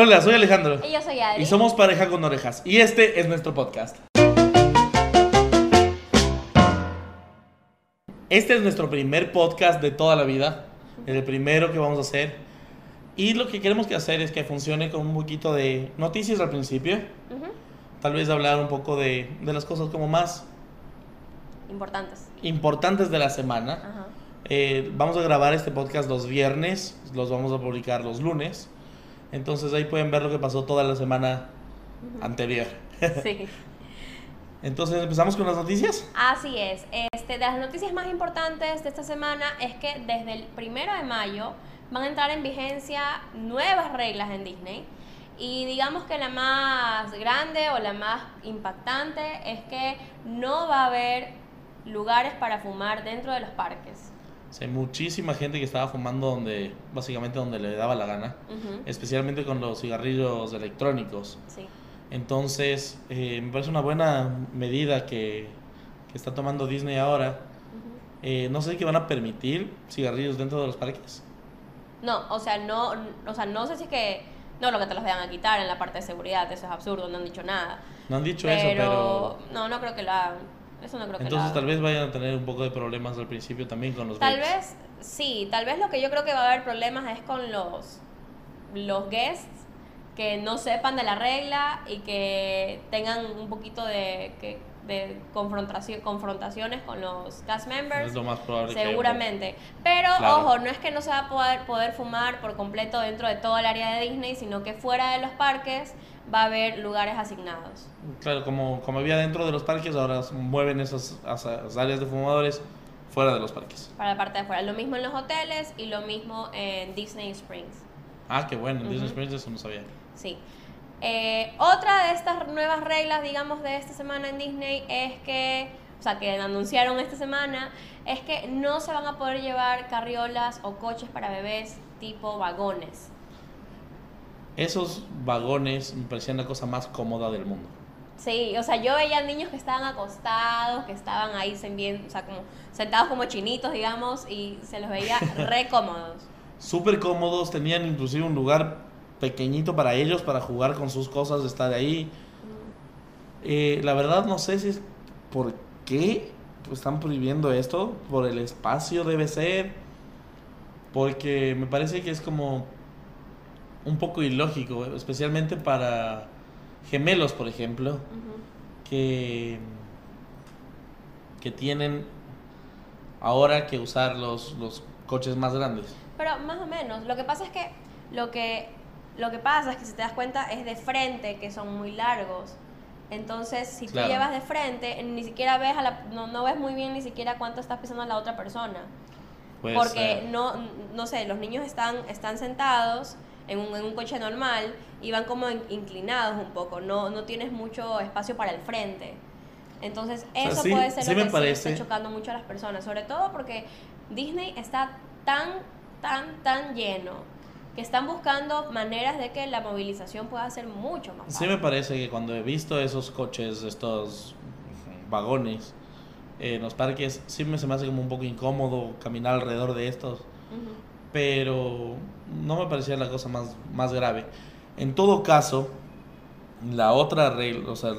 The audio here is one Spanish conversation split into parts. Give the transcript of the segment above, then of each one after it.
Hola, soy Alejandro. Y yo soy Adri. Y somos pareja con orejas. Y este es nuestro podcast. Este es nuestro primer podcast de toda la vida. El primero que vamos a hacer. Y lo que queremos que hacer es que funcione con un poquito de noticias al principio. Ujú. Tal vez hablar un poco de, de las cosas como más Importantes. importantes de la semana. Ajá. Eh, vamos a grabar este podcast los viernes, los vamos a publicar los lunes. Entonces ahí pueden ver lo que pasó toda la semana anterior. Sí. Entonces empezamos con las noticias. Así es. Este, de las noticias más importantes de esta semana es que desde el primero de mayo van a entrar en vigencia nuevas reglas en Disney. Y digamos que la más grande o la más impactante es que no va a haber lugares para fumar dentro de los parques. O sea, hay muchísima gente que estaba fumando donde, básicamente donde le daba la gana, especialmente con los cigarrillos electrónicos. Sí. Entonces, eh, me parece una buena medida que, que está tomando Disney ahora. Eh, no sé qué van a permitir cigarrillos dentro de los parques. No, o sea, no, o sea, no sé si es que no lo que te los vayan a quitar en la parte de seguridad, eso es absurdo, no han dicho nada. No han dicho eso, pero no, no creo que lo hagan. Eso no creo que entonces tal vez vayan a tener un poco de problemas al principio también con los Tal vez, sí, tal vez lo que yo creo que va a haber problemas es con los, los guests que no sepan de la regla y que tengan un poquito de, que, de confrontación, confrontaciones con los cast members. Es lo más probable Seguramente. Pero Claro. ojo, no es que no se va a poder, poder fumar por completo dentro de todo el área de Disney, sino que fuera de los parques va a haber lugares asignados. Claro, como, como había dentro de los parques, ahora mueven esas, esas áreas de fumadores fuera de los parques. Para la parte de afuera. Lo mismo en los hoteles y lo mismo en Disney Springs. Ah, qué bueno, en Disney Ujú. Springs eso no sabía. Sí. Eh, otra de estas nuevas reglas, digamos, de esta semana en Disney es que, o sea, que anunciaron esta semana, es que no se van a poder llevar carriolas o coches para bebés tipo vagones. Esos vagones me parecían la cosa más cómoda del mundo. Sí, o sea, yo veía niños que estaban acostados, que estaban ahí bien, o sea, como sentados como chinitos, digamos, y se los veía re cómodos. Súper cómodos, tenían inclusive un lugar pequeñito para ellos, para jugar con sus cosas, estar ahí. Eh, la verdad no sé si es por qué están prohibiendo esto, por el espacio debe ser, porque me parece que es como un poco ilógico, especialmente para gemelos, por ejemplo, que, que tienen ahora que usar los, los coches más grandes. Pero más o menos, lo que pasa es que lo que lo que pasa es que si te das cuenta es de frente que son muy largos. Entonces, si Claro. tú llevas de frente, ni siquiera ves a la, no, no ves muy bien ni siquiera cuánto está pisando la otra persona. Puede porque no no sé, los niños están están sentados en un, en un coche normal y van como in- inclinados un poco, no no tienes mucho espacio para el frente. Entonces, sea, eso sí- puede ser sí lo que parece- está chocando mucho a las personas, sobre todo porque Disney está tan tan tan lleno que están buscando maneras de que la movilización pueda ser mucho más Sí fácil. me parece que cuando he visto esos coches, estos vagones en los parques, sí me, se me hace como un poco incómodo caminar alrededor de estos, Ujú. pero no me parecía la cosa más, más grave. En todo caso, la otra regla, o sea,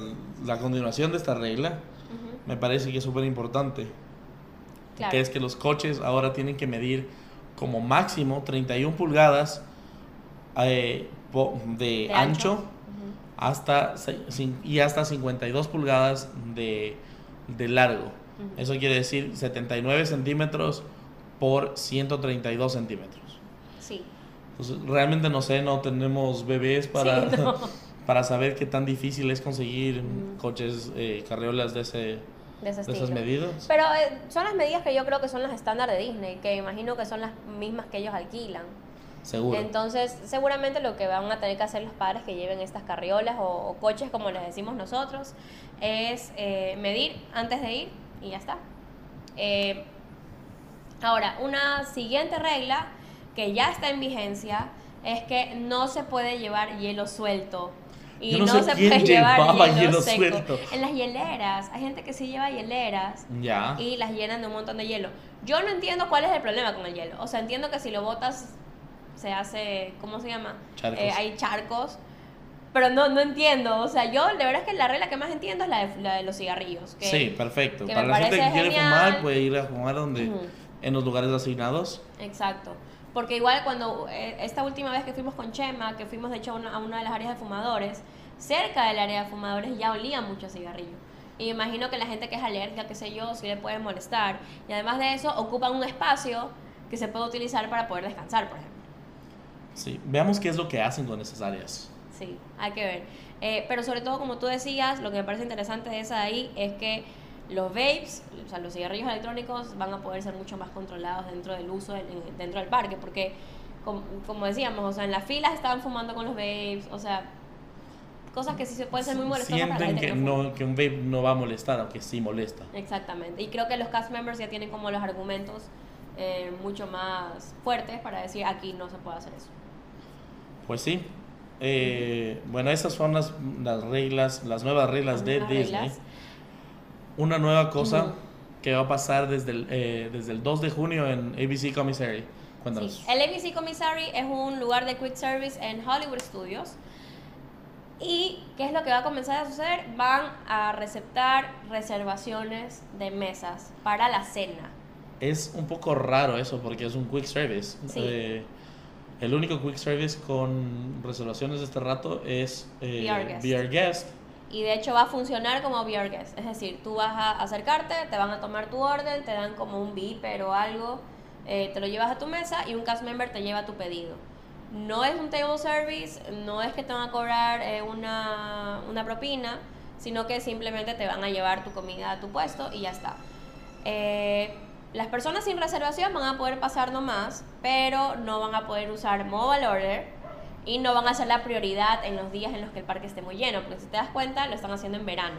la continuación de esta regla, Ujú. me parece que es súper importante, Claro. que es que los coches ahora tienen que medir como máximo 31 pulgadas eh, de, De ancho hasta y hasta 52 pulgadas de, de largo. Eso quiere decir 79 centímetros por 132 centímetros. Sí. Entonces, realmente no sé, no tenemos bebés para, Sí, no. para saber qué tan difícil es conseguir coches, eh, carriolas de, ese, De ese de esas medidas. Pero eh, son las medidas que yo creo que son las estándar de Disney, que imagino que son las mismas que ellos alquilan. Seguro. Entonces, seguramente lo que van a tener que hacer los padres que lleven estas carriolas o, o coches, como les decimos nosotros, es eh, medir antes de ir y ya está. Eh, ahora, una siguiente regla que ya está en vigencia es que no se puede llevar hielo suelto. Y no no, sé se puede llevar hielo, hielo seco. suelto. En las hieleras, hay gente que sí lleva hieleras Ya. y las llenan de un montón de hielo. Yo no entiendo cuál es el problema con el hielo. O sea, entiendo que si lo botas se hace, ¿cómo se llama? Charcos. Eh, hay charcos. Pero no, no entiendo, o sea, yo de verdad es que la regla que más entiendo es la de, la de los cigarrillos. Que, sí, perfecto. que Para la gente que quiere fumar, puede ir a fumar donde, en los lugares asignados. Exacto. Porque igual cuando eh, esta última vez que fuimos con Chema, que fuimos de hecho a una, a una de las áreas de fumadores, cerca del área de fumadores ya olía mucho a cigarrillo. Y me imagino que la gente que es alérgica, qué sé yo, sí le puede molestar. Y además de eso, ocupan un espacio que se puede utilizar para poder descansar, por ejemplo. Sí, veamos qué es lo que hacen con esas áreas. Sí, hay que ver. Eh, pero sobre todo, como tú decías, lo que me parece interesante de esa de ahí es que los vapes, o sea, los cigarrillos electrónicos van a poder ser mucho más controlados dentro del uso del- en- dentro del parque, porque como, como decíamos, o sea, en las filas estaban fumando con los vapes, o sea, cosas que sí se pueden ser muy molestosas para la Sienten gente que, no fuma. no, que un vape no va a molestar, aunque sí molesta. Exactamente. Y creo que los cast members ya tienen como los argumentos eh, mucho más fuertes para decir aquí no se puede hacer eso. Pues sí. Eh, bueno, esas son las, las reglas, las nuevas reglas de Disney. reglas. Una nueva cosa que va a pasar desde el, eh, desde el 2 de junio en ABC Commissary. Sí. El ABC Commissary es un lugar de quick service en Hollywood Studios. ¿Y qué es lo que va a comenzar a suceder? Van a receptar reservaciones de mesas para la cena. Es un poco raro eso porque es un quick service. Sí. Eh, el único quick service con reservaciones de este rato es eh, VR Guest. VR Guest. Y de hecho va a funcionar como VR Guest. Es decir, tú vas a acercarte, te van a tomar tu orden, te dan como un beeper o algo, eh, te lo llevas a tu mesa y un cast member te lleva tu pedido. No es un table service, no es que te van a cobrar eh, una, una propina, sino que simplemente te van a llevar tu comida a tu puesto y ya está. Eh, las personas sin reservación van a poder pasar nomás, pero no van a poder usar mobile order y no van a ser la prioridad en los días en los que el parque esté muy lleno, porque si te das cuenta, lo están haciendo en verano.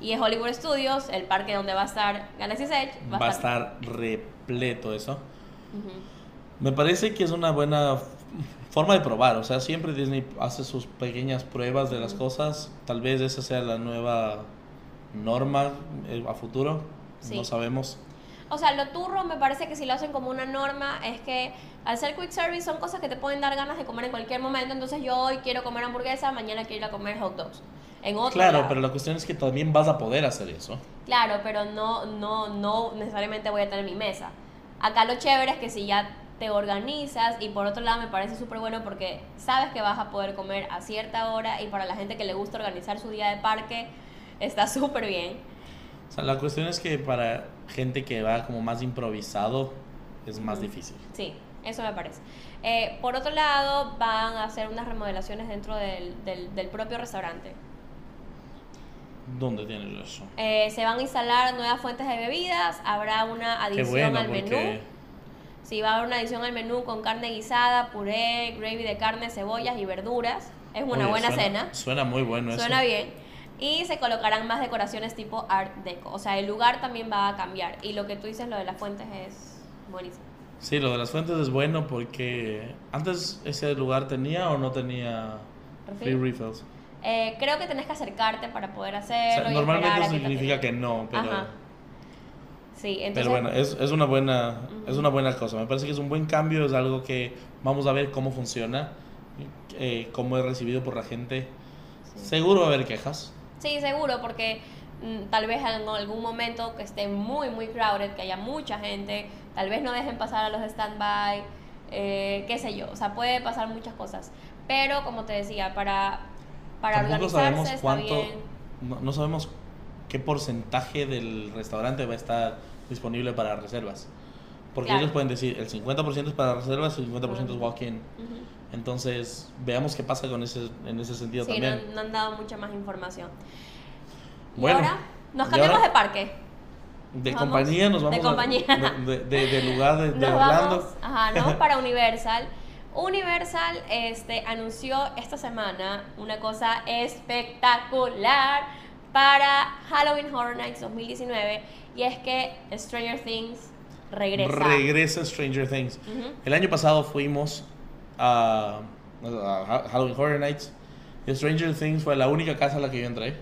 Y es Hollywood Studios, el parque donde va a estar Galaxy's Edge. Va a estar repleto eso. Me parece que es una buena forma de probar. O sea, siempre Disney hace sus pequeñas pruebas de las cosas. Tal vez esa sea la nueva norma eh, a futuro. Sí. No sabemos. O sea, lo turro me parece que si lo hacen como una norma es que al ser quick service son cosas que te pueden dar ganas de comer en cualquier momento. Entonces yo hoy quiero comer hamburguesa, mañana quiero ir a comer hot dogs. En otro Claro, lado. pero la cuestión es que también vas a poder hacer eso. Claro, pero no, no, no necesariamente voy a tener mi mesa. Acá lo chévere es que si ya te organizas y por otro lado me parece súper bueno porque sabes que vas a poder comer a cierta hora y para la gente que le gusta organizar su día de parque está súper bien. O sea, la cuestión es que para gente que va como más improvisado es más difícil. Sí, eso me parece. Eh, por otro lado, van a hacer unas remodelaciones dentro del, del, del propio restaurante. ¿Dónde tienes eso? Eh, se van a instalar nuevas fuentes de bebidas, habrá una adición bueno, al menú. porque Sí, va a haber una adición al menú con carne guisada, puré, gravy de carne, cebollas y verduras. Es una oye, buena suena- cena. Suena muy bueno Suena eso. bien. Y se colocarán más decoraciones tipo Art Deco. O sea, el lugar también va a cambiar. Y lo que tú dices, lo de las fuentes, es buenísimo. Sí, lo de las fuentes es bueno porque antes ese lugar tenía o no tenía free ¿Refill? refills. Eh, creo que tenés que acercarte para poder O hacerlo. sea, y normalmente te significa que no, pero, Ajá. Sí, entonces. pero bueno, es, es una buena es Ujú. una buena cosa. Me parece que es un buen cambio, es algo que vamos a ver cómo funciona, eh, cómo es recibido por la gente. sí. Seguro va a haber quejas. Sí, seguro, porque mm, tal vez en algún momento que esté muy, muy crowded, que haya mucha gente, tal vez no dejen pasar a los stand-by, eh, qué sé yo, o sea, puede pasar muchas cosas. Pero, como te decía, para, para Tampoco organizarse sabemos está cuánto, bien. no, no sabemos qué porcentaje del restaurante va a estar disponible para reservas. Porque Claro. ellos pueden decir el 50% es para reservas y el 50% es Ujú. walk-in. Ujú. Entonces, veamos qué pasa con ese, en ese sentido Sí, no, también. no han dado mucha más información. Y Bueno, ahora nos y cambiamos ahora- de parque. De compañía nos de vamos compañía. A, de, de- de lugar de, de Nos Orlando. vamos, ajá, nos vamos para Universal. Universal este, anunció esta semana una cosa espectacular para Halloween Horror Nights 2019 y es que Stranger Things regresa. Regresa Stranger Things. El año pasado fuimos a, a Halloween Horror Nights. Y Stranger Things fue la única casa a la que yo entré.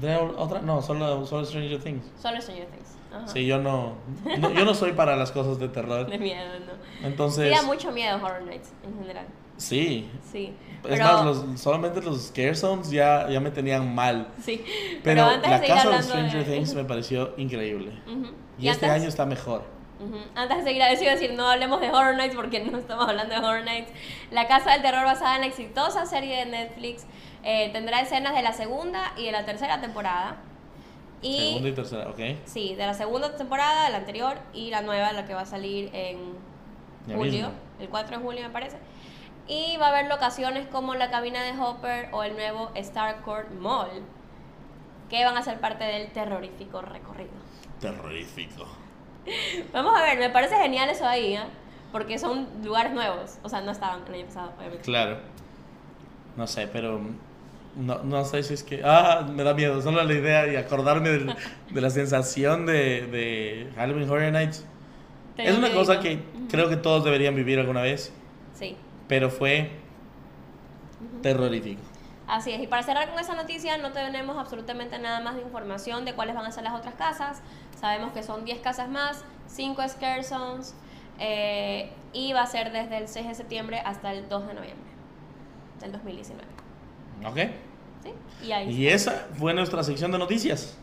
¿Tenía otra? No, solo, solo Stranger Things. Solo Stranger Things. Ajá. Sí, yo no, no- Yo no soy para las cosas de terror. De miedo, ¿no? Entonces. Da mucho miedo Horror Nights en general. Sí. Sí. Es Pero, más, los, solamente los scare zones ya, ya me tenían mal. sí. Pero, antes la de casa de Stranger de- Things me pareció increíble. Ujú. Y, este antes- año está mejor. Antes de seguir a decir, decir, no hablemos de Horror Nights porque no estamos hablando de Horror Nights. La Casa del Terror basada en la exitosa serie de Netflix eh, tendrá escenas de la segunda y de la tercera temporada. Y Segunda y tercera, ok. sí, de la segunda temporada, de la anterior y la nueva, la que va a salir en Ya julio, mismo. el 4 de julio me parece. Y va a haber locaciones como la cabina de Hopper o el nuevo Starcourt Mall, que van a ser parte del terrorífico recorrido. Terrorífico. Vamos a ver, me parece genial eso ahí, ¿eh? Porque son lugares nuevos. O sea, no estaban el año pasado, obviamente. Claro. No sé, pero no, no sé si es que... Ah, me da miedo. Solo la idea y acordarme del- de la sensación de, de Halloween Horror Nights. Es una cosa que creo que todos deberían vivir alguna vez, Sí. pero fue terrorífico. Así es, y para cerrar con esa noticia, no tenemos absolutamente nada más de información de cuáles van a ser las otras casas. Sabemos que son 10 casas más, 5 scare zones, eh, y va a ser desde el 6 de septiembre hasta el 2 de noviembre del 2019. ¿Ok? ¿Sí? Y ahí Y esa fue nuestra sección de noticias.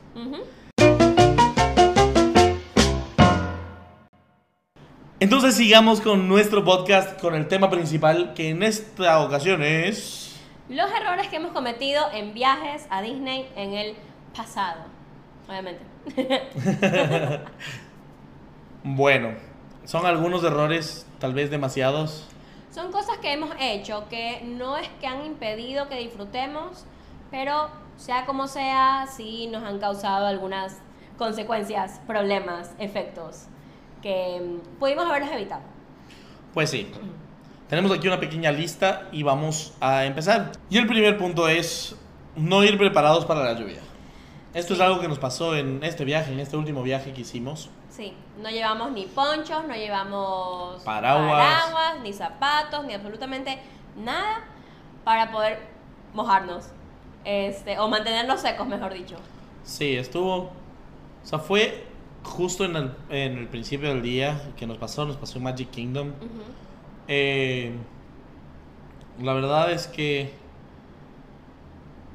Entonces sigamos con nuestro podcast, con el tema principal, que en esta ocasión es... Los errores que hemos cometido en viajes a Disney en el pasado, obviamente. Bueno, son algunos errores, tal vez demasiados. Son cosas que hemos hecho que no es que han impedido que disfrutemos, pero sea como sea, sí nos han causado algunas consecuencias, problemas, efectos que mm, pudimos haberlos evitado. Pues sí. Tenemos aquí una pequeña lista y vamos a empezar. Y el primer punto es no ir preparados para la lluvia. Esto es algo que nos pasó en este viaje, en este último viaje que hicimos. Sí, no llevamos ni ponchos, no llevamos Paraguas. paraguas, ni zapatos, ni absolutamente nada para poder mojarnos. Este, o mantenernos secos, mejor dicho. Sí, estuvo... O sea, fue justo en el, en el principio del día que nos pasó, nos pasó en Magic Kingdom. Ujú. Eh, la verdad es que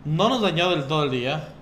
no nos dañó del todo el día.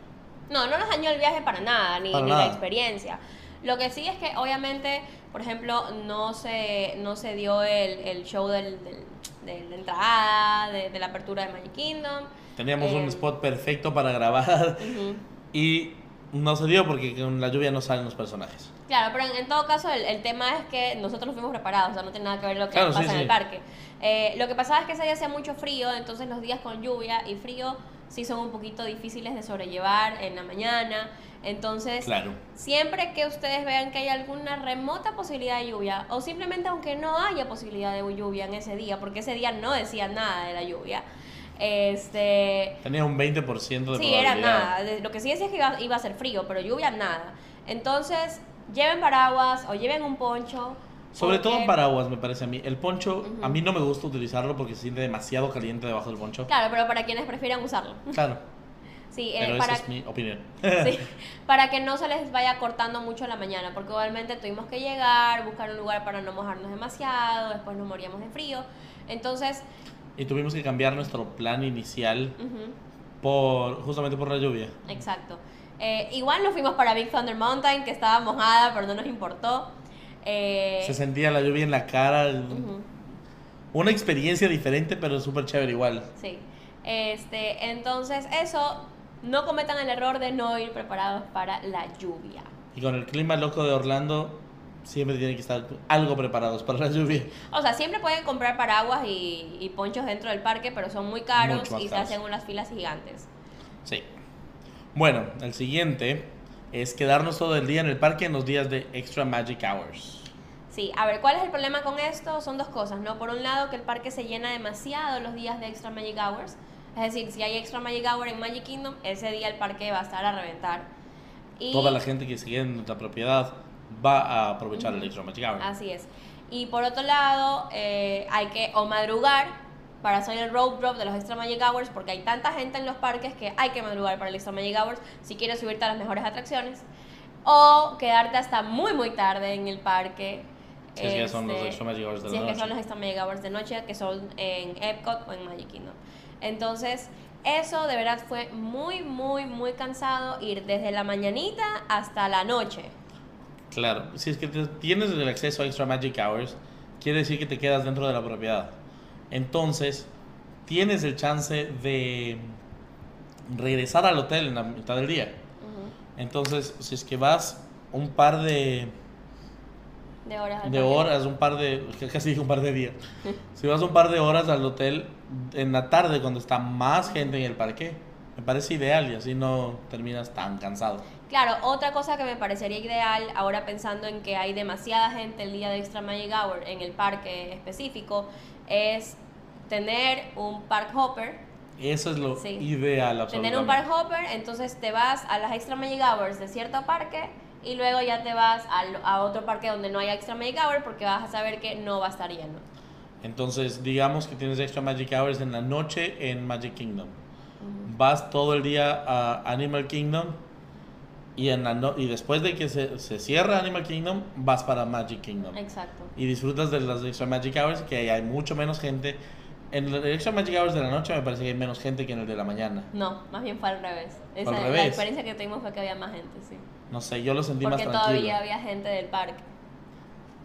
No, no nos dañó el viaje para nada, ni, Para ni nada. la experiencia. Lo que sí es que obviamente, por ejemplo, no se, no se dio el, el show del, del- de la entrada, de, de la apertura de Magic Kingdom. Teníamos un Eh, spot perfecto para grabar y no se dio porque con la lluvia no salen los personajes. Claro, pero en, en todo caso el, el tema es que nosotros no fuimos preparados, o sea, no tiene nada que ver lo que Claro, pasa sí, en sí. el parque. Eh, lo que pasaba es que ese día hacía mucho frío, entonces los días con lluvia y frío sí son un poquito difíciles de sobrellevar en la mañana. Entonces, Claro. siempre que ustedes vean que hay alguna remota posibilidad de lluvia, o simplemente aunque no haya posibilidad de lluvia en ese día, porque ese día no decía nada de la lluvia, este, Tenía un 20% de Sí, probabilidad. era nada. Lo que sí decía es que iba, iba a ser frío, pero lluvia nada. Entonces, lleven paraguas o lleven un poncho. Sobre todo porque- paraguas, me parece a mí. El poncho, a mí no me gusta utilizarlo porque se siente demasiado caliente debajo del poncho. Claro, pero para quienes prefieran usarlo. Claro, Sí, eh, pero para, esa es mi opinión. sí, para que no se les vaya cortando mucho la mañana, porque igualmente tuvimos que llegar, buscar un lugar para no mojarnos demasiado, después nos moríamos de frío. Entonces, y tuvimos que cambiar nuestro plan inicial por justamente por la lluvia. exacto. Eh, igual nos fuimos para Big Thunder Mountain, que estaba mojada, pero no nos importó. Eh, Se sentía la lluvia en la cara. Una experiencia diferente, pero súper chévere igual. Sí. Este, entonces, eso, no cometan el error de no ir preparados para la lluvia. Y con el clima loco de Orlando, siempre tienen que estar algo preparados para la lluvia. O sea, siempre pueden comprar paraguas y, y ponchos dentro del parque, pero son muy caros y se hacen unas filas gigantes. Sí. Bueno, el siguiente es quedarnos todo el día en el parque en los días de Extra Magic Hours. Sí, a ver, ¿cuál es el problema con esto? Son dos cosas, ¿no? Por un lado, que el parque se llena demasiado los días de Extra Magic Hours. Es decir, si hay Extra Magic Hour en Magic Kingdom, ese día el parque va a estar a reventar. Y Toda la gente que sigue en nuestra propiedad va a aprovechar el Extra Magic Hour. Así es. Y por otro lado, eh, hay que o madrugar para hacer el road drop de los Extra Magic Hours porque hay tanta gente en los parques que hay que madrugar para el Extra Magic Hours si quieres subirte a las mejores atracciones o quedarte hasta muy muy tarde en el parque. Si es que son los este, Extra Magic Hours de si la es que noche. son los Extra Magic Hours de noche que son en Epcot o en Magic Kingdom. Entonces, eso de verdad fue muy, muy, muy cansado ir desde la mañanita hasta la noche. Claro, si es que tienes el acceso a Extra Magic Hours, quiere decir que te quedas dentro de la propiedad. Entonces, tienes el chance de regresar al hotel en la mitad del día. Entonces, si es que vas un par de, De horas, un par de, casi dije un par de días, si vas un par de horas al hotel en la tarde cuando está más gente en el parque, me parece ideal y así no terminas tan cansado. Claro, otra cosa que me parecería ideal, ahora pensando en que hay demasiada gente el día de Extra Magic Hour en el parque específico, es tener un park hopper. Eso es lo Sí. ideal, absolutamente. Tener un park hopper, entonces te vas a las Extra Magic Hours de cierto parque y luego ya te vas a otro parque donde no haya Extra Magic Hour porque vas a saber que no va a estar lleno. Entonces, digamos que tienes extra Magic Hours en la noche en Magic Kingdom. Vas todo el día a Animal Kingdom y, en la no- y después de que se, se cierra Animal Kingdom, vas para Magic Kingdom. Exacto. Y disfrutas de las extra Magic Hours, que ahí hay mucho menos gente. En el extra Magic Hours de la noche me parece que hay menos gente que en el de la mañana. No, más bien fue al revés. Esa, al La revés. experiencia que tuvimos fue que había más gente, sí. No sé, yo lo sentí Porque más tranquilo. todavía había gente del parque.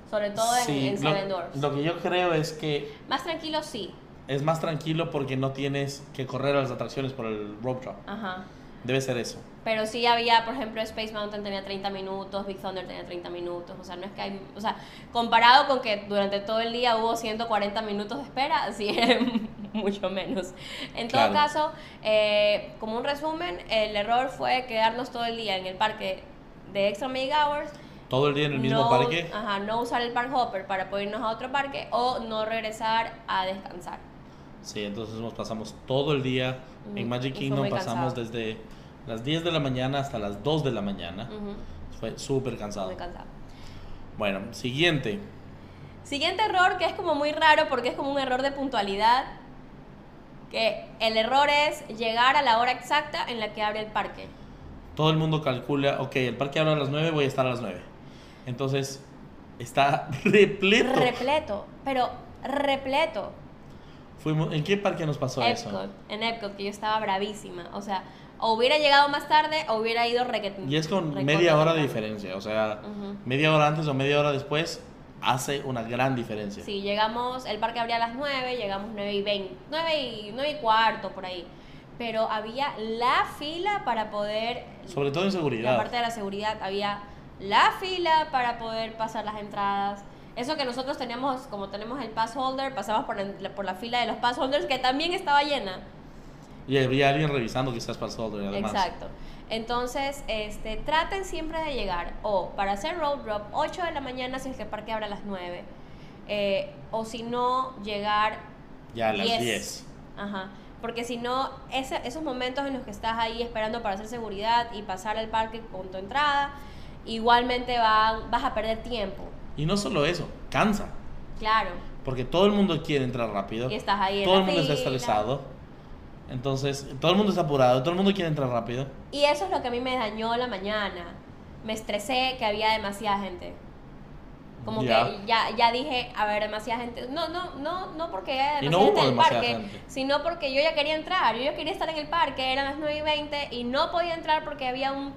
Sobre todo en, Sí, en lo- Seven Dwarfs. lo que yo creo es que Más tranquilo, sí. es más tranquilo porque no tienes que correr a las atracciones por el rope drop. Ajá. Debe ser eso. Pero sí había, por ejemplo, Space Mountain tenía 30 minutos, Big Thunder tenía 30 minutos. O sea, no es que hay. O sea, comparado con que durante todo el día hubo 140 minutos de espera, sí era mucho menos. En todo Claro. caso, eh, como un resumen, el error fue quedarnos todo el día en el parque de Extra Mega Hours. Todo el día en el mismo no, parque. Ajá, no usar el park hopper para poder irnos a otro parque o no regresar a descansar. Sí, entonces nos pasamos todo el día en Magic y fue Kingdom, pasamos cansado. desde las 10 de la mañana hasta las 2 de la mañana. Ujú, Fue súper cansado. Muy cansado. Bueno, siguiente. Siguiente error que es como muy raro porque es como un error de puntualidad. Que el error es llegar a la hora exacta en la que abre el parque. Todo el mundo calcula, ok, el parque abre a las 9, voy a estar a las 9. Entonces, está repleto. Repleto, pero repleto. Fuimos, ¿En qué parque nos pasó eso? Epcot, en Epcot, que yo estaba bravísima. O sea, o hubiera llegado más tarde o hubiera ido requete. Y es con media hora de diferencia, o sea, Ujú. media hora antes o media hora después hace una gran diferencia. Sí, llegamos, el parque abría a las 9, llegamos 9 y 20, 9 y, 9 y cuarto por ahí. Pero había la fila para poder, Sobre todo en seguridad. parte de la seguridad, había la fila para poder pasar las entradas. Eso que nosotros teníamos, como tenemos el pass holder, pasamos por, la- por la fila de los pass holders que también estaba llena. Y habría alguien revisando que estás pass holder además. Exacto. Entonces, este, traten siempre de llegar o para hacer road drop 8 de la mañana si es que el parque abre a las 9. eh, o si no, llegar Ya a las 10. 10. Ajá. Porque si no, ese- esos momentos en los que estás ahí esperando para hacer seguridad y pasar al parque con tu entrada, igualmente van, vas a perder tiempo. Y no solo eso, cansa. Claro. Porque todo el mundo quiere entrar rápido. Y estás ahí en todo la el mundo está estresado. Entonces, todo el mundo está apurado, todo el mundo quiere entrar rápido. Y eso es lo que a mí me dañó la mañana. Me estresé que había demasiada gente. Como Ya. que ya, ya dije, a ver, demasiada gente. No, no, no, no porque haya Y demasiada no gente hubo en el demasiada parque, gente. sino porque yo ya quería entrar. Yo ya quería estar en el parque, eran las 9 y 20 y no podía entrar porque había un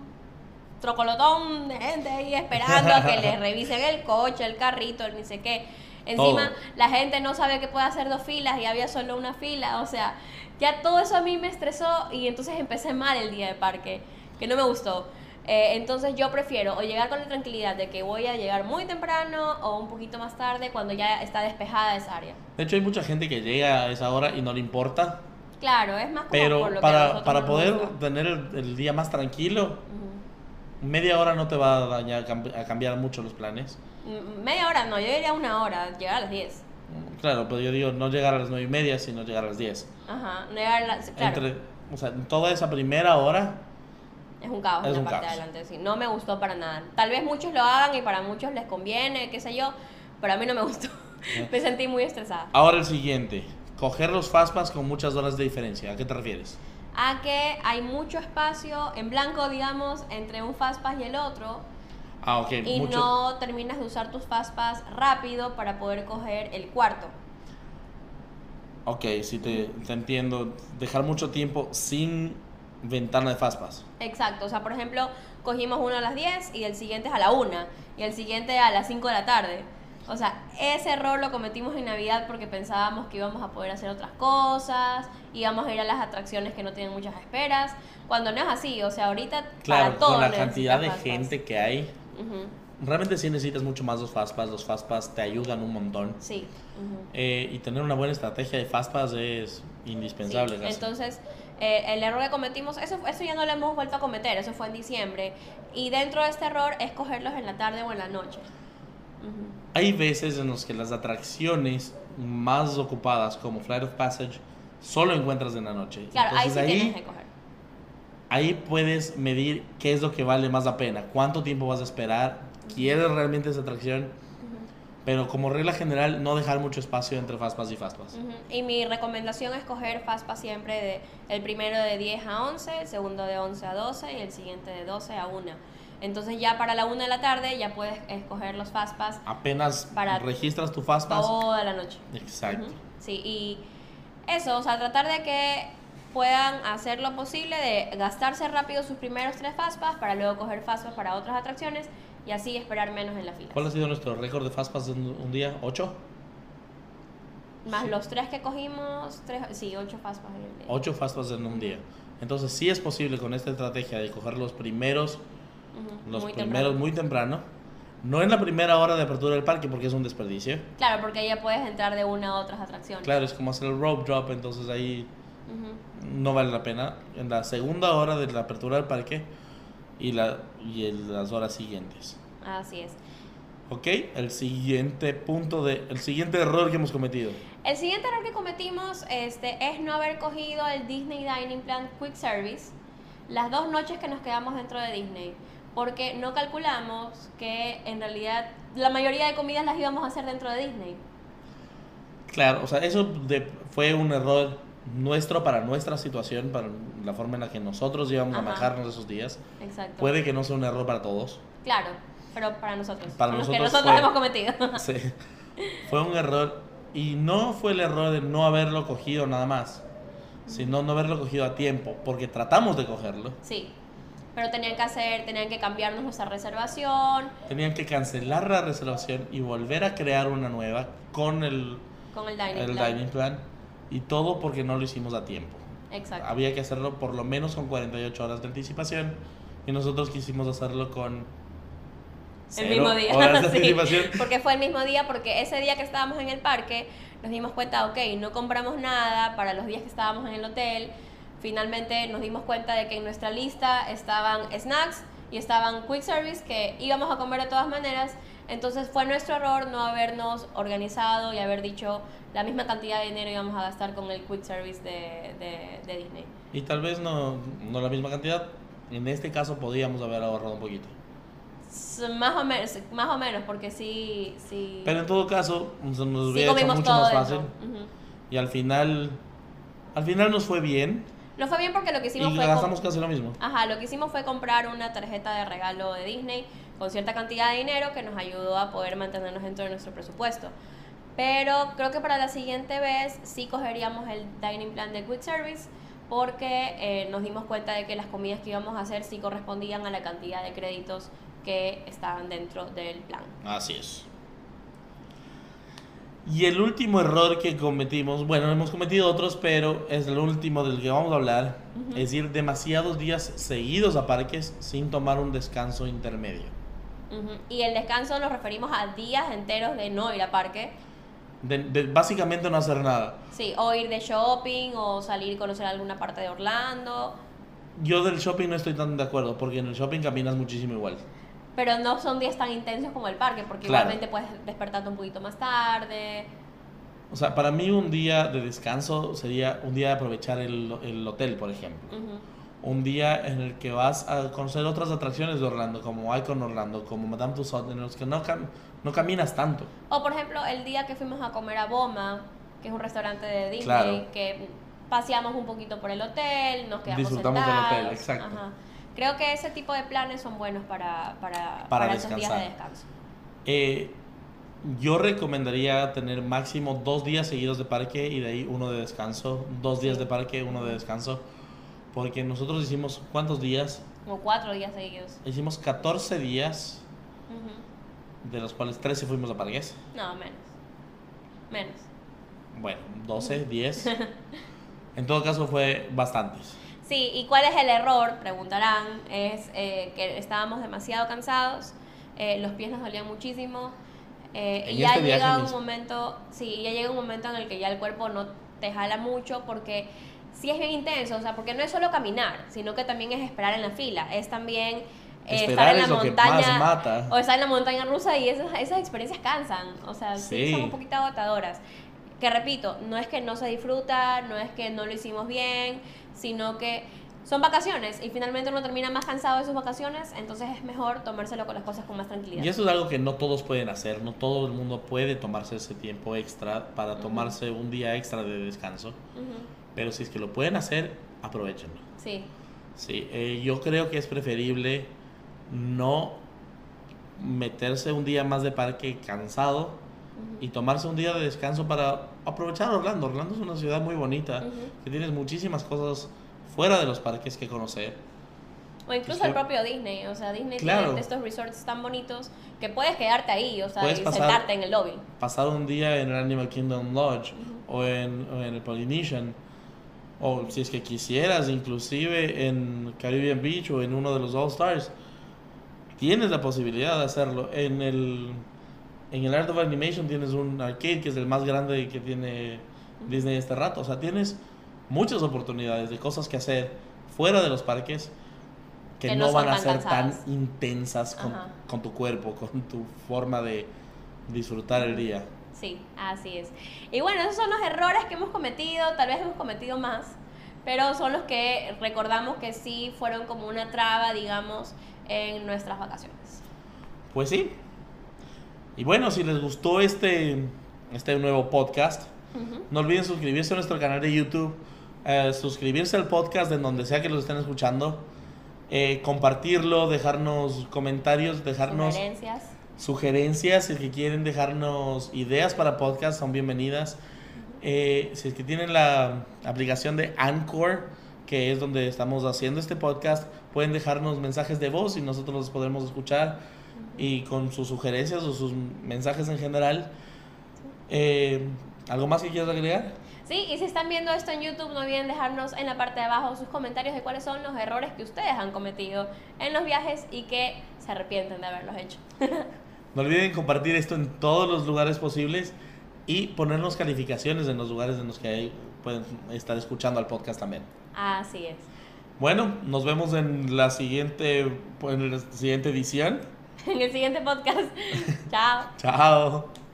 trocolotón de gente ahí esperando a que les revisen el coche, el carrito, el ni sé qué. Encima, Todo. la gente no sabe que puede hacer dos filas y había solo una fila. O sea, ya todo eso a mí me estresó y entonces empecé mal el día de parque, que no me gustó. Eh, entonces yo prefiero o llegar con la tranquilidad de que voy a llegar muy temprano o un poquito más tarde cuando ya está despejada esa área. De hecho, hay mucha gente que llega a esa hora y no le importa. Claro, es más como Pero por lo para, para poder tener el, el día más tranquilo. Media hora no te va a dañar, a cambiar mucho los planes. Mm, Media hora no, yo diría una hora, llegar a las 10. Claro, pero yo digo no llegar a las nueve y media, sino llegar a las 10. Ajá, no llegar a las... Claro, Entre, o sea, toda esa primera hora, es un caos es en la parte caos. de adelante, sí. No me gustó para nada. Tal vez muchos lo hagan y para muchos les conviene, qué sé yo, pero a mí no me gustó. me sentí muy estresada. ahora el siguiente. coger los Fastpass con muchas horas de diferencia. ¿A qué te refieres? A que hay mucho espacio en blanco, digamos, entre un Fastpass y el otro. Ah, ok. Y mucho- no terminas de usar tus Fastpass rápido para poder coger el cuarto. Ok, sí te, te entiendo. Dejar mucho tiempo sin ventana de Fastpass. Exacto, o sea, por ejemplo, cogimos uno a las 10 y el siguiente es a la 1 y el siguiente a las 5 de la tarde. O sea, ese error lo cometimos en Navidad porque pensábamos que íbamos a poder hacer otras cosas, íbamos a ir a las atracciones que no tienen muchas esperas, cuando no es así, o sea, ahorita Claro, para todo con la cantidad de gente que hay, Ujú, realmente sí necesitas mucho más los Fastpass. Los Fastpass te ayudan un montón. Sí. ujú. Eh, y tener una buena estrategia de Fastpass es indispensable. Sí. Entonces, eh, el error que cometimos, eso, eso ya no lo hemos vuelto a cometer, eso fue en diciembre. Y dentro de este error es cogerlos en la tarde o en la noche. Hay veces en los que las atracciones más ocupadas, como Flight of Passage, solo encuentras en la noche. Claro, ahí Entonces, sí ahí, tienes que coger. ahí puedes medir qué es lo que vale más la pena, cuánto tiempo vas a esperar, quieres realmente esa atracción, pero como regla general no dejar mucho espacio entre Fastpass y Fastpass. Ujú. Y mi recomendación es coger Fastpass siempre de el primero de 10 a 11, el segundo de 11 a 12 y el siguiente de 12 a 1. Entonces ya para la 1 de la tarde ya puedes escoger los Fastpass Apenas Para registras tu Fastpass. toda la noche. Exacto. Sí, y eso, o sea, tratar de que puedan hacer lo posible de gastarse rápido sus primeros tres Fastpass para luego coger Fastpass para otras atracciones y así esperar menos en la fila. ¿Cuál ha sido nuestro récord de Fastpass en un día? ¿Ocho? Más los tres que cogimos, tres, sí, ocho Fastpass en el día. Ocho Fastpass en un día. Entonces sí es posible con esta estrategia de coger los primeros Los muy primeros temprano. muy temprano. No en la primera hora de apertura del parque porque es un desperdicio. Claro, porque ahí ya puedes entrar de una a otras atracciones. Claro, es como hacer el rope drop, entonces ahí Ujú. no vale la pena. En la segunda hora de la apertura del parque y, la, y en las horas siguientes. Así es. Ok, el siguiente punto de. El siguiente error que hemos cometido. El siguiente error que cometimos este, es no haber cogido el Disney Dining Plan Quick Service las dos noches que nos quedamos dentro de Disney. Porque no calculamos que en realidad la mayoría de comidas las íbamos a hacer dentro de Disney. Claro, o sea, eso de- fue un error nuestro para nuestra situación, para la forma en la que nosotros íbamos a manejarnos esos días. Exacto. Puede que no sea un error para todos. Claro, pero para nosotros. Para los que nosotros nosotros fue- hemos cometido. Sí. Fue un error. Y no fue el error de no haberlo cogido nada más, sino no haberlo cogido a tiempo, porque tratamos de cogerlo. sí. Pero tenían que hacer, tenían que cambiarnos nuestra reservación Tenían que cancelar la reservación y volver a crear una nueva con el, con el dining el plan. dining plan. Y todo porque no lo hicimos a tiempo. Exacto. Había que hacerlo por lo menos con 48 horas de anticipación. Y nosotros quisimos hacerlo con... El mismo día. sí, porque fue el mismo día, porque ese día que estábamos en el parque nos dimos cuenta, ok, no compramos nada para los días que estábamos en el hotel. Finalmente nos dimos cuenta de que en nuestra lista estaban snacks y estaban quick service que íbamos a comer de todas maneras. Entonces fue nuestro error no habernos organizado y haber dicho la misma cantidad de dinero íbamos a gastar con el quick service de, de, de Disney. Y tal vez no, no la misma cantidad. En este caso podíamos haber ahorrado un poquito. Más o menos, más o menos, porque sí, sí. Pero en todo caso, nos sí hubiera hecho mucho más fácil. Y al final, al final nos fue bien. Lo fue bien porque lo que hicimos Y fue. gastamos casi lo mismo. Ajá, lo que hicimos fue comprar una tarjeta de regalo de Disney con cierta cantidad de dinero que nos ayudó a poder mantenernos dentro de nuestro presupuesto. Pero creo que para la siguiente vez sí cogeríamos el dining plan de Quick Service porque eh, nos dimos cuenta de que las comidas que íbamos a hacer sí correspondían a la cantidad de créditos que estaban dentro del plan. Así es. Y el último error que cometimos, bueno, hemos cometido otros, pero es el último del que vamos a hablar, es ir demasiados días seguidos a parques sin tomar un descanso intermedio. Y el descanso nos referimos a días enteros de no ir a parque. De, de básicamente no hacer nada. Sí, o ir de shopping o salir a conocer alguna parte de Orlando. Yo del shopping no estoy tan de acuerdo, porque en el shopping caminas muchísimo igual. Pero no son días tan intensos como el parque, porque Claro. igualmente puedes despertarte un poquito más tarde. O sea, para mí un día de descanso sería un día de aprovechar el, el hotel, por ejemplo. Ujú. Un día en el que vas a conocer otras atracciones de Orlando, como Icon Orlando, como Madame Tussauds, en los que no, cam- no caminas tanto. O por ejemplo, el día que fuimos a comer a Boma, que es un restaurante de Disney, Claro. que paseamos un poquito por el hotel, nos quedamos Disfrutamos del sentados. hotel, exacto. Ajá. Creo que ese tipo de planes son buenos para, para, Para esos días de descanso. Eh, yo recomendaría tener máximo dos días seguidos de parque y de ahí uno de descanso. Dos días de parque, uno de descanso. Porque nosotros hicimos, ¿cuántos días? Como cuatro días seguidos. Hicimos 14 días, Ujú. de los cuales 13 fuimos a parques. No, menos. Menos. Bueno, 12, 10. En todo caso fue bastantes. Sí, ¿y cuál es el error? Preguntarán. Es eh, que estábamos demasiado cansados, eh, los pies nos dolían muchísimo. eh, y ya este llega un mismo. momento, sí, ya llega un momento en el que ya el cuerpo no te jala mucho porque sí es bien intenso, o sea, porque no es solo caminar, sino que también es esperar en la fila, es también eh, estar en es la que montaña o estar en la montaña rusa y esas, esas experiencias cansan, o sea, Sí. son un poquito agotadoras. Que repito, no es que no se disfruta, no es que no lo hicimos bien, sino que son vacaciones y finalmente uno termina más cansado de sus vacaciones, entonces es mejor tomárselo con las cosas con más tranquilidad. Y eso es algo que no todos pueden hacer, no todo el mundo puede tomarse ese tiempo extra para tomarse un día extra de descanso. Pero si es que lo pueden hacer, aprovechenlo. Sí, Sí, eh, yo creo que es preferible no meterse un día más de parque cansado y tomarse un día de descanso para aprovechar Orlando. Orlando es una ciudad muy bonita, que tienes muchísimas cosas fuera de los parques que conocer. O incluso Sí. el propio Disney, o sea, Disney Claro. tiene estos resorts tan bonitos que puedes quedarte ahí, o sea, y pasar- sentarte en el lobby. Pasar un día en el Animal Kingdom Lodge o, en, o en el Polynesian, o si es que quisieras, inclusive en Caribbean Beach o en uno de los All Stars, tienes la posibilidad de hacerlo. En el, en el Art of Animation tienes un arcade que es el más grande que tiene Disney este rato. O sea, tienes muchas oportunidades de cosas que hacer fuera de los parques que, Que no, van a tan ser tan cansadas. intensas con, con tu cuerpo, con tu forma de disfrutar el día. Sí, así es. Y bueno, esos son los errores que hemos cometido, tal vez hemos cometido más, pero son los que recordamos que sí fueron como una traba, digamos, en nuestras vacaciones. Pues sí. Y bueno, si les gustó este, este nuevo podcast, no olviden suscribirse a nuestro canal de YouTube, eh, suscribirse al podcast en donde sea que lo estén escuchando, eh, compartirlo, dejarnos comentarios, dejarnos Sugerencias. sugerencias, si es que quieren dejarnos ideas para podcast, son bienvenidas. Eh, si es que tienen la aplicación de Anchor, que es donde estamos haciendo este podcast, pueden dejarnos mensajes de voz y nosotros los podremos escuchar y con sus sugerencias o sus mensajes en general. Eh, ¿Algo más que quieras agregar? Sí, y si están viendo esto en YouTube, no olviden dejarnos en la parte de abajo sus comentarios de cuáles son los errores que ustedes han cometido en los viajes y que se arrepienten de haberlos hecho. No olviden compartir esto en todos los lugares posibles y ponernos calificaciones en los lugares en los que pueden estar escuchando al podcast también. Así es. Bueno, nos vemos en la siguiente, en la siguiente edición. En el siguiente podcast. Chao. Chao.